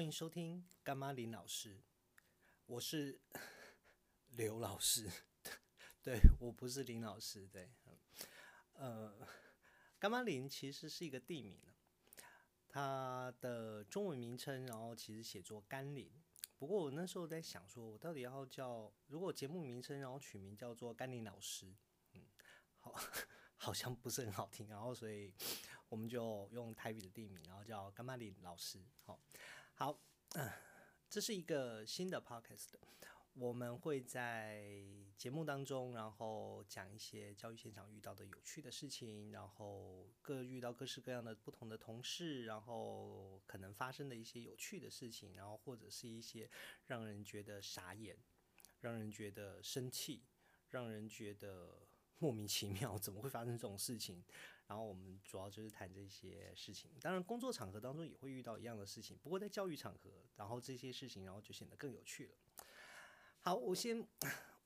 欢迎收听干妈林老师，我是 刘老师，对我不是林老师，对，呃，干妈林其实是一个地名，它的中文名称，然后其实写作甘霖。不过我那时候在想，说我到底要叫，如果节目名称然后取名叫做甘霖老师，嗯，好，好像不是很好听，然后所以我们就用台语的地名，然后叫干妈林老师，好。好，这是一个新的 podcast，我们会在节目当中，然后讲一些教育现场遇到的有趣的事情，然后各遇到各式各样的不同的同事，然后可能发生的一些有趣的事情，然后或者是一些让人觉得傻眼、让人觉得生气、让人觉得莫名其妙，怎么会发生这种事情？然后我们主要就是谈这些事情，当然工作场合当中也会遇到一样的事情，不过在教育场合，然后这些事情然后就显得更有趣了。好，我先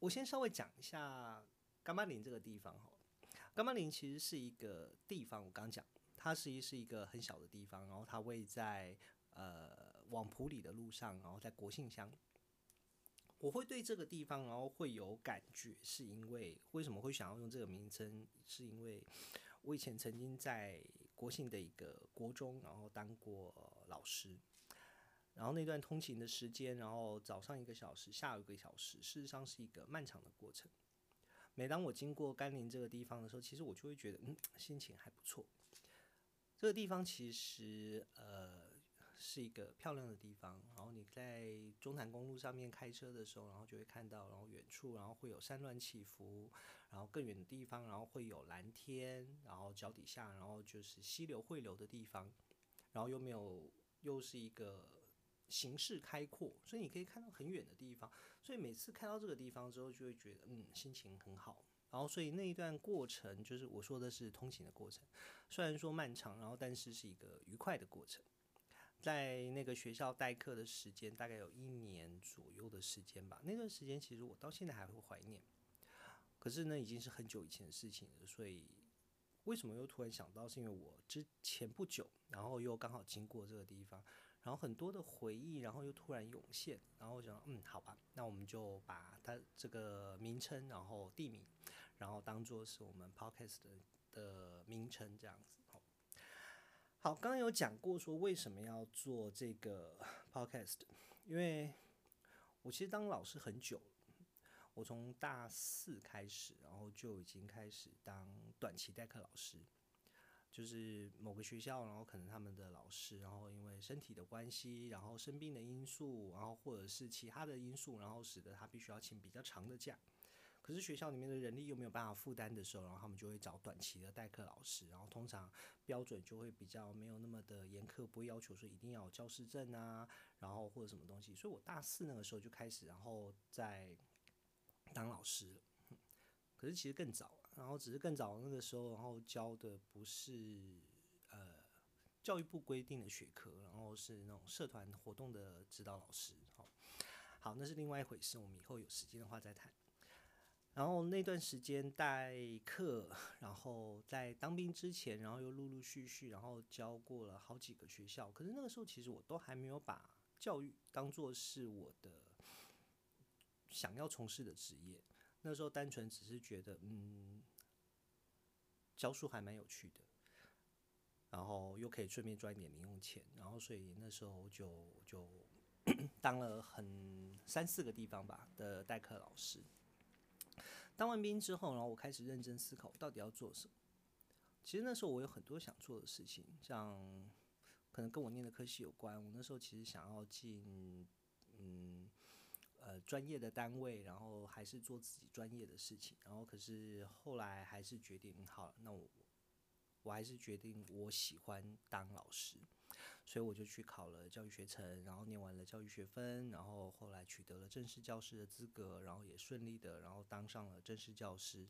我先稍微讲一下干巴林这个地方哈。干巴林其实是一个地方，我刚讲它实际是一个很小的地方，然后它位在呃往普里的路上，然后在国信乡。我会对这个地方然后会有感觉，是因为为什么会想要用这个名称，是因为。我以前曾经在国信的一个国中，然后当过老师，然后那段通勤的时间，然后早上一个小时，下午一个小时，事实上是一个漫长的过程。每当我经过甘霖这个地方的时候，其实我就会觉得，嗯，心情还不错。这个地方其实，呃。是一个漂亮的地方，然后你在中潭公路上面开车的时候，然后就会看到，然后远处，然后会有山峦起伏，然后更远的地方，然后会有蓝天，然后脚底下，然后就是溪流汇流的地方，然后又没有，又是一个形势开阔，所以你可以看到很远的地方，所以每次看到这个地方之后，就会觉得嗯，心情很好，然后所以那一段过程，就是我说的是通勤的过程，虽然说漫长，然后但是是一个愉快的过程。在那个学校代课的时间大概有一年左右的时间吧。那段时间其实我到现在还会怀念，可是呢已经是很久以前的事情了。所以为什么又突然想到？是因为我之前不久，然后又刚好经过这个地方，然后很多的回忆，然后又突然涌现，然后我想，嗯，好吧，那我们就把它这个名称，然后地名，然后当做是我们 podcast 的名称这样子。好，刚刚有讲过说为什么要做这个 podcast，因为我其实当老师很久，我从大四开始，然后就已经开始当短期代课老师，就是某个学校，然后可能他们的老师，然后因为身体的关系，然后生病的因素，然后或者是其他的因素，然后使得他必须要请比较长的假。可是学校里面的人力又没有办法负担的时候，然后他们就会找短期的代课老师，然后通常标准就会比较没有那么的严苛，不会要求说一定要教师证啊，然后或者什么东西。所以我大四那个时候就开始，然后在当老师。可是其实更早，然后只是更早那个时候，然后教的不是呃教育部规定的学科，然后是那种社团活动的指导老师。好，好，那是另外一回事，我们以后有时间的话再谈。然后那段时间代课，然后在当兵之前，然后又陆陆续续，然后教过了好几个学校。可是那个时候，其实我都还没有把教育当做是我的想要从事的职业。那时候单纯只是觉得，嗯，教书还蛮有趣的，然后又可以顺便赚一点零用钱。然后所以那时候就就 当了很三四个地方吧的代课老师。当完兵之后，然后我开始认真思考，到底要做什么。其实那时候我有很多想做的事情，像可能跟我念的科系有关。我那时候其实想要进嗯呃专业的单位，然后还是做自己专业的事情。然后可是后来还是决定，好，那我。我还是决定我喜欢当老师，所以我就去考了教育学程，然后念完了教育学分，然后后来取得了正式教师的资格，然后也顺利的，然后当上了正式教师。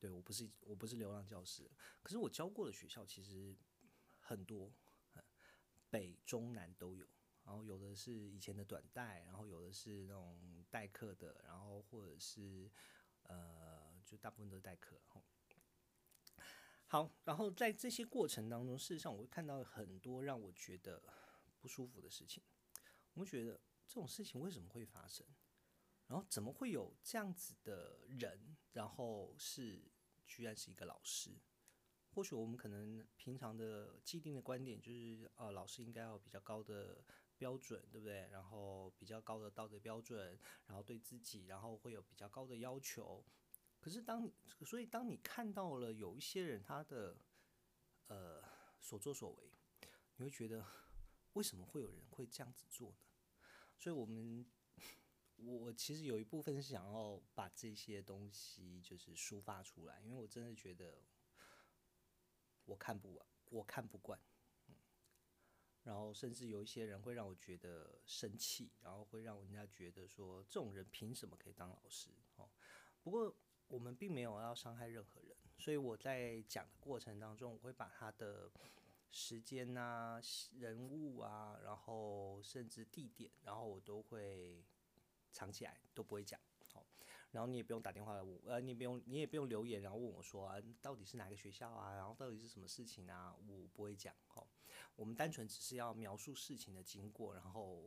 对我不是我不是流浪教师，可是我教过的学校其实很多，北中南都有，然后有的是以前的短代，然后有的是那种代课的，然后或者是呃，就大部分都是代课，好，然后在这些过程当中，事实上我会看到很多让我觉得不舒服的事情。我会觉得这种事情为什么会发生？然后怎么会有这样子的人？然后是居然是一个老师。或许我们可能平常的既定的观点就是，呃，老师应该要比较高的标准，对不对？然后比较高的道德标准，然后对自己，然后会有比较高的要求。可是当你，所以当你看到了有一些人他的，呃，所作所为，你会觉得为什么会有人会这样子做呢？所以我们，我其实有一部分是想要把这些东西就是抒发出来，因为我真的觉得。我看不完，我看不惯，嗯，然后甚至有一些人会让我觉得生气，然后会让人家觉得说这种人凭什么可以当老师？哦，不过我们并没有要伤害任何人，所以我在讲的过程当中，我会把他的时间啊、人物啊，然后甚至地点，然后我都会藏起来，都不会讲。好然后你也不用打电话来问，呃，你不用，你也不用留言，然后问我说啊，到底是哪个学校啊？然后到底是什么事情啊？我不会讲，哦，我们单纯只是要描述事情的经过，然后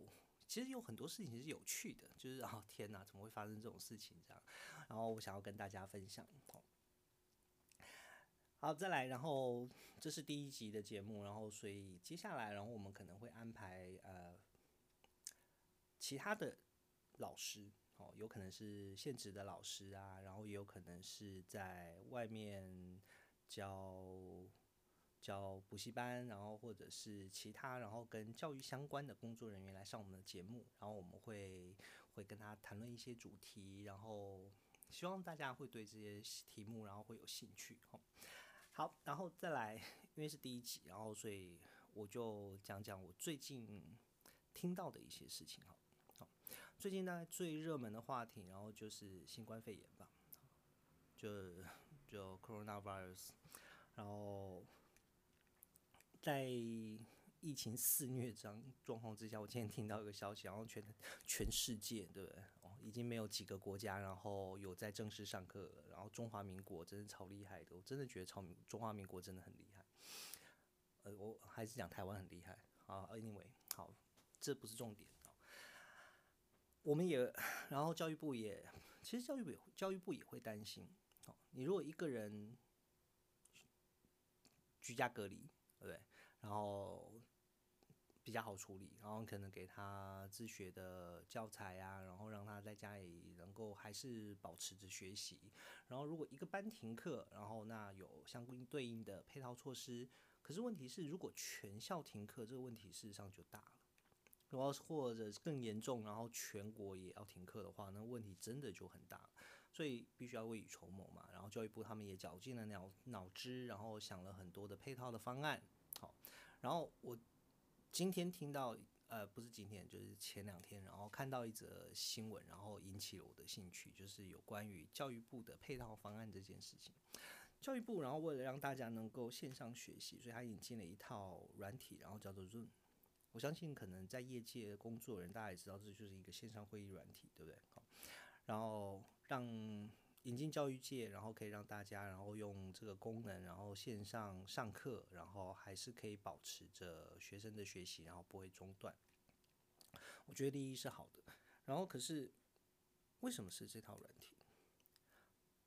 其实有很多事情是有趣的，就是啊，天哪，怎么会发生这种事情这样？然后我想要跟大家分享，好，好，再来，然后这是第一集的节目，然后所以接下来，然后我们可能会安排呃其他的老师。哦，有可能是现职的老师啊，然后也有可能是在外面教教补习班，然后或者是其他，然后跟教育相关的工作人员来上我们的节目，然后我们会会跟他谈论一些主题，然后希望大家会对这些题目然后会有兴趣。好，好，然后再来，因为是第一集，然后所以我就讲讲我最近听到的一些事情哈。最近大概最热门的话题，然后就是新冠肺炎吧，就就 coronavirus，然后在疫情肆虐这样状况之下，我今天听到一个消息，然后全全世界对不对？哦，已经没有几个国家，然后有在正式上课了。然后中华民国真的超厉害的，我真的觉得超中华民国真的很厉害。呃，我还是讲台湾很厉害啊。Anyway，好，这不是重点。我们也，然后教育部也，其实教育部教育部也会担心，哦，你如果一个人居家隔离，对不对？然后比较好处理，然后可能给他自学的教材啊，然后让他在家里能够还是保持着学习。然后如果一个班停课，然后那有相应对应的配套措施。可是问题是，如果全校停课，这个问题事实上就大了。然后或者更严重，然后全国也要停课的话，那问题真的就很大，所以必须要未雨绸缪嘛。然后教育部他们也绞尽了脑脑汁，然后想了很多的配套的方案。好，然后我今天听到，呃，不是今天，就是前两天，然后看到一则新闻，然后引起了我的兴趣，就是有关于教育部的配套方案这件事情。教育部然后为了让大家能够线上学习，所以他引进了一套软体，然后叫做 Zoom。我相信可能在业界工作人，大家也知道这就是一个线上会议软体，对不对？好，然后让引进教育界，然后可以让大家然后用这个功能，然后线上上课，然后还是可以保持着学生的学习，然后不会中断。我觉得第一是好的，然后可是为什么是这套软体？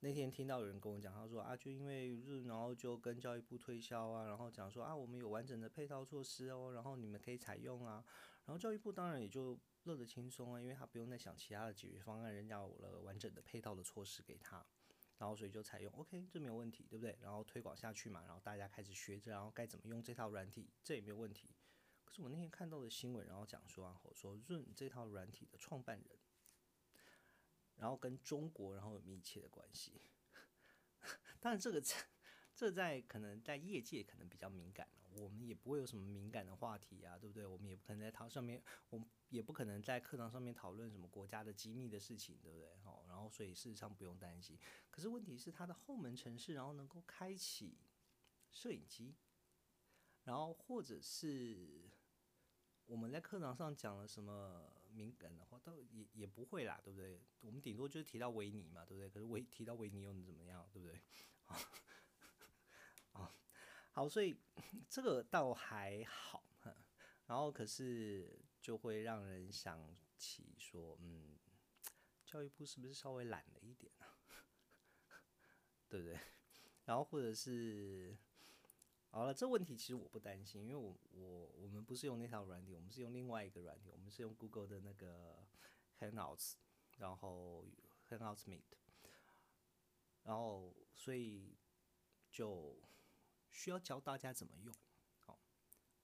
那天听到有人跟我讲，他说啊，就因为然后就跟教育部推销啊，然后讲说啊，我们有完整的配套措施哦，然后你们可以采用啊，然后教育部当然也就乐得轻松啊，因为他不用再想其他的解决方案，人家有了完整的配套的措施给他，然后所以就采用，OK，这没有问题，对不对？然后推广下去嘛，然后大家开始学着，然后该怎么用这套软体，这也没有问题。可是我那天看到的新闻，然后讲说啊，说润这套软体的创办人。然后跟中国然后有密切的关系，当然这个在这在可能在业界可能比较敏感了，我们也不会有什么敏感的话题啊，对不对？我们也不可能在堂上面，我们也不可能在课堂上面讨论什么国家的机密的事情，对不对？哦，然后所以事实上不用担心。可是问题是它的后门城市，然后能够开启摄影机，然后或者是我们在课堂上讲了什么？敏感的话，倒也也不会啦，对不对？我们顶多就是提到维尼嘛，对不对？可是维提到维尼又能怎么样，对不对？啊，好，所以 这个倒还好。然后可是就会让人想起说，嗯，教育部是不是稍微懒了一点啊？对不对？然后或者是，好了，这问题其实我不担心，因为我我我们不是用那套软体，我们是用另外一个软体，我们是用 Google 的那个 Hangouts，然后 Hangouts Meet，然后所以就需要教大家怎么用。好，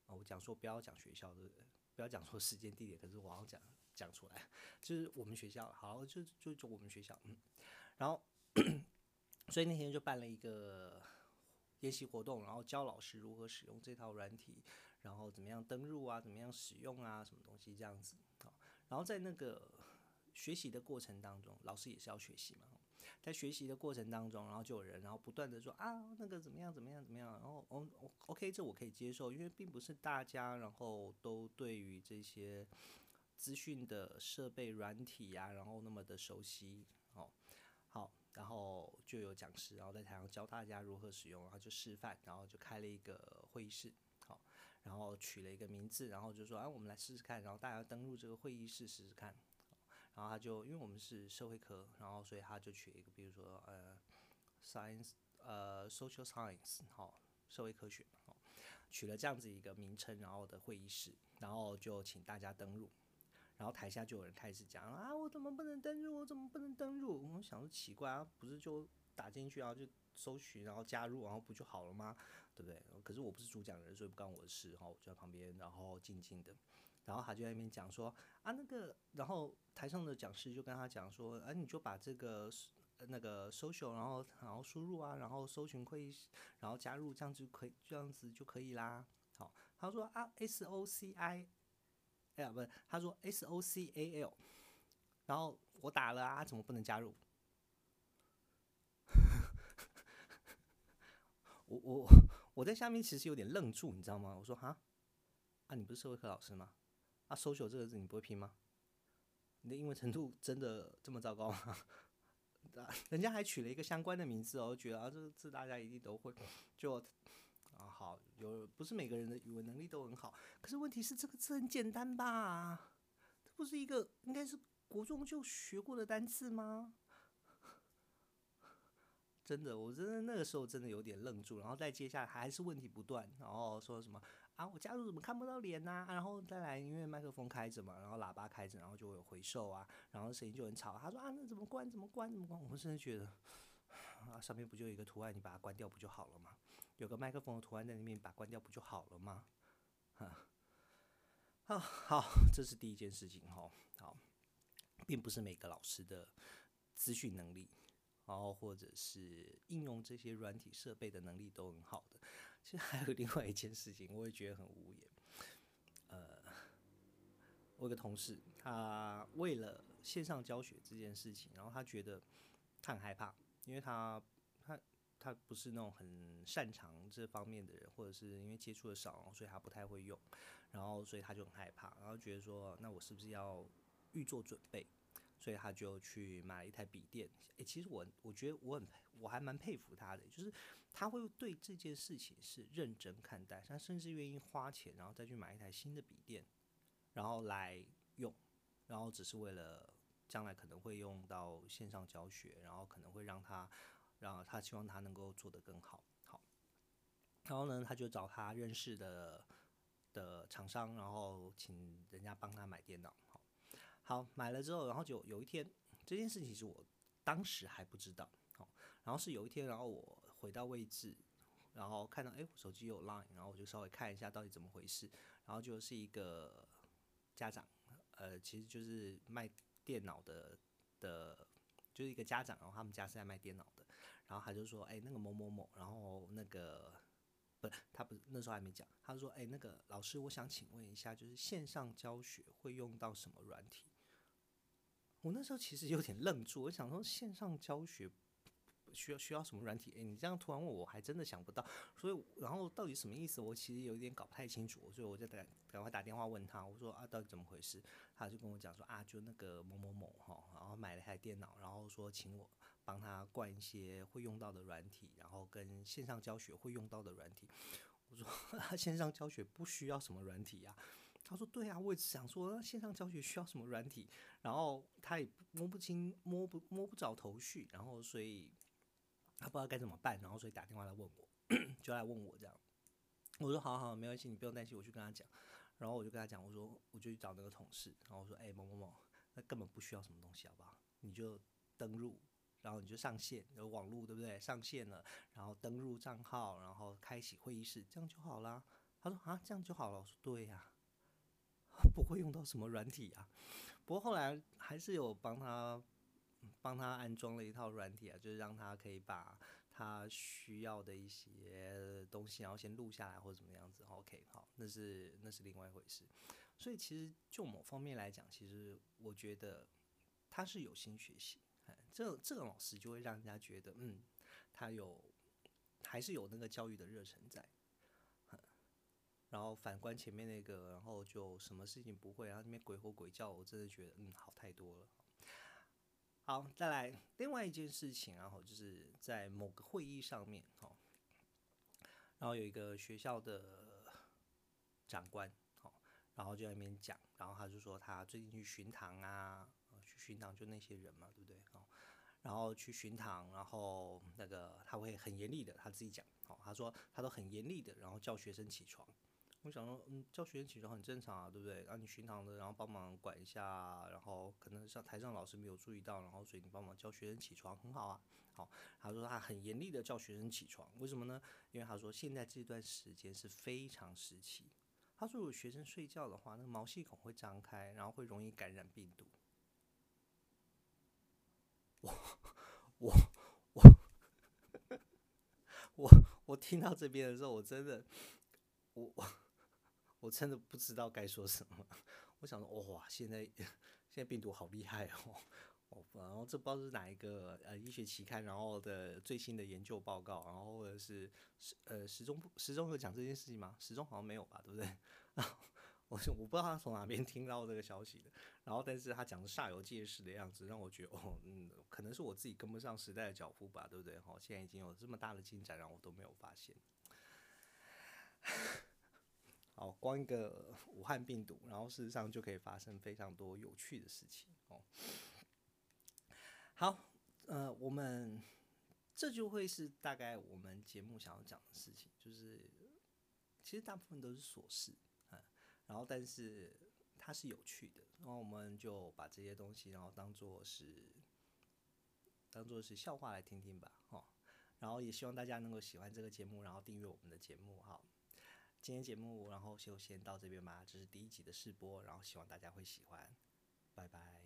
啊，我讲说不要讲学校的，不要讲说时间地点，可是我要讲讲出来，就是我们学校，好，就就就我们学校，嗯，然后。所以那天就办了一个研习活动，然后教老师如何使用这套软体，然后怎么样登录啊，怎么样使用啊，什么东西这样子啊。然后在那个学习的过程当中，老师也是要学习嘛，在学习的过程当中，然后就有人然后不断的说啊，那个怎么样怎么样怎么样，然后哦，OK，这我可以接受，因为并不是大家然后都对于这些资讯的设备软体呀，然后那么的熟悉，哦，好。然后就有讲师，然后在台上教大家如何使用，然后就示范，然后就开了一个会议室，好，然后取了一个名字，然后就说，哎，我们来试试看，然后大家登录这个会议室试试看，然后他就因为我们是社会科，然后所以他就取一个，比如说呃，science，呃，social science，好，社会科学，好，取了这样子一个名称，然后的会议室，然后就请大家登录。然后台下就有人开始讲啊，我怎么不能登入？我怎么不能登入？我想说奇怪啊，不是就打进去然后就搜寻，然后加入，然后不就好了吗？对不对？可是我不是主讲人，所以不关我的事哈，我就在旁边，然后静静的。然后他就在那边讲说啊，那个，然后台上的讲师就跟他讲说，哎，你就把这个那个 social，然后然后输入啊，然后搜寻会议，然后加入，这样就可以，这样子就可以啦。好，他说啊，S O C I。哎呀，不是，他说 S O C A L，然后我打了啊，怎么不能加入？我我我在下面其实有点愣住，你知道吗？我说哈，啊，你不是社会课老师吗？啊，social 这个字你不会拼吗？你的英文程度真的这么糟糕吗？人家还取了一个相关的名字哦，觉得啊这个字大家一定都会，就。啊，好，有不是每个人的语文能力都很好，可是问题是这个字很简单吧？这不是一个应该是国中就学过的单词吗？真的，我真的那个时候真的有点愣住，然后再接下来还是问题不断，然后说什么啊，我加入怎么看不到脸呐？然后再来，因为麦克风开着嘛，然后喇叭开着，然后就有回授啊，然后声音就很吵。他说啊，那怎么关？怎么关？怎么关？我甚至觉得啊，上面不就有一个图案，你把它关掉不就好了吗？有个麦克风的图案在那边，把它关掉不就好了吗？哈，好，好，这是第一件事情哈。好，并不是每个老师的资讯能力，然后或者是应用这些软体设备的能力都很好的。其实还有另外一件事情，我也觉得很无言。呃，我有个同事，他为了线上教学这件事情，然后他觉得他很害怕，因为他。他他不是那种很擅长这方面的人，或者是因为接触的少，所以他不太会用，然后所以他就很害怕，然后觉得说，那我是不是要预做准备？所以他就去买了一台笔电。诶，其实我我觉得我很我还蛮佩服他的，就是他会对这件事情是认真看待，他甚至愿意花钱，然后再去买一台新的笔电，然后来用，然后只是为了将来可能会用到线上教学，然后可能会让他。然后他希望他能够做得更好，好，然后呢，他就找他认识的的厂商，然后请人家帮他买电脑，好，买了之后，然后就有一天，这件事情是我当时还不知道，好，然后是有一天，然后我回到位置，然后看到哎，手机有 Line，然后我就稍微看一下到底怎么回事，然后就是一个家长，呃，其实就是卖电脑的的，就是一个家长，然后他们家是在卖电脑的。然后他就说：“哎，那个某某某，然后那个不，他不那时候还没讲。他说：‘哎，那个老师，我想请问一下，就是线上教学会用到什么软体？’我那时候其实有点愣住，我想说线上教学需要需要什么软体？哎，你这样突然问我，还真的想不到。所以，然后到底什么意思？我其实有点搞不太清楚，所以我就赶赶快打电话问他，我说：‘啊，到底怎么回事？’他就跟我讲说：‘啊，就那个某某某哈，然后买了台电脑，然后说请我。’帮他灌一些会用到的软体，然后跟线上教学会用到的软体。我说啊 线上教学不需要什么软体呀。他说对啊，我也想说线上教学需要什么软体，然后他也摸不清摸不摸不着头绪，然后所以他不知道该怎么办，然后所以打电话来问我，就来问我这样。我说好好没关系，你不用担心，我去跟他讲。然后我就跟他讲，我说我就去找那个同事，然后我说哎某某某，那根本不需要什么东西，好不好？你就登录，然后你就上线，有网络对不对？上线了，然后登录账号，然后开启会议室，这样就好啦。他说啊，这样就好了。我说对呀，不会用到什么软体啊。不过后来还是有帮他帮他安装了一套软体啊，就是让他可以把。他需要的一些东西，然后先录下来或者怎么样子，OK，好，那是那是另外一回事。所以其实就某方面来讲，其实我觉得他是有心学习，这这个老师就会让人家觉得，嗯，他有还是有那个教育的热忱在。然后反观前面那个，然后就什么事情不会，然后那边鬼吼鬼叫，我真的觉得，嗯，好太多了。好，再来另外一件事情，然后就是在某个会议上面，哦，然后有一个学校的长官，哦，然后就在那边讲，然后他就说他最近去巡堂啊，去巡堂就那些人嘛，对不对？哦，然后去巡堂，然后那个他会很严厉的，他自己讲，哦，他说他都很严厉的，然后叫学生起床。我想说，嗯，叫学生起床很正常啊，对不对？让你巡堂的，然后帮忙管一下，然后可能上台上老师没有注意到，然后所以你帮忙叫学生起床，很好啊。好，他说他很严厉的叫学生起床，为什么呢？因为他说现在这段时间是非常时期。他说如果学生睡觉的话，那个毛细孔会张开，然后会容易感染病毒。我我我我我听到这边的时候，我真的我我。我真的不知道该说什么。我想说，哇，现在 现在病毒好厉害哦！然后这不知道是哪一个呃医学期刊，然后的最新的研究报告，然后或者是时呃时钟时钟有讲这件事情吗？时钟好像没有吧，对不对？我我不知道他从哪边听到这个消息的。然后，但是他讲的煞有介事的样子，让我觉得哦，嗯，可能是我自己跟不上时代的脚步吧，对不对？哈，现在已经有这么大的进展，然后我都没有发现。哦，光一个武汉病毒，然后事实上就可以发生非常多有趣的事情哦。好，呃，我们这就会是大概我们节目想要讲的事情，就是其实大部分都是琐事啊，然后但是它是有趣的，然后我们就把这些东西，然后当做是当做是笑话来听听吧，哦，然后也希望大家能够喜欢这个节目，然后订阅我们的节目，哈。今天节目，然后就先到这边吧。这是第一集的试播，然后希望大家会喜欢。拜拜。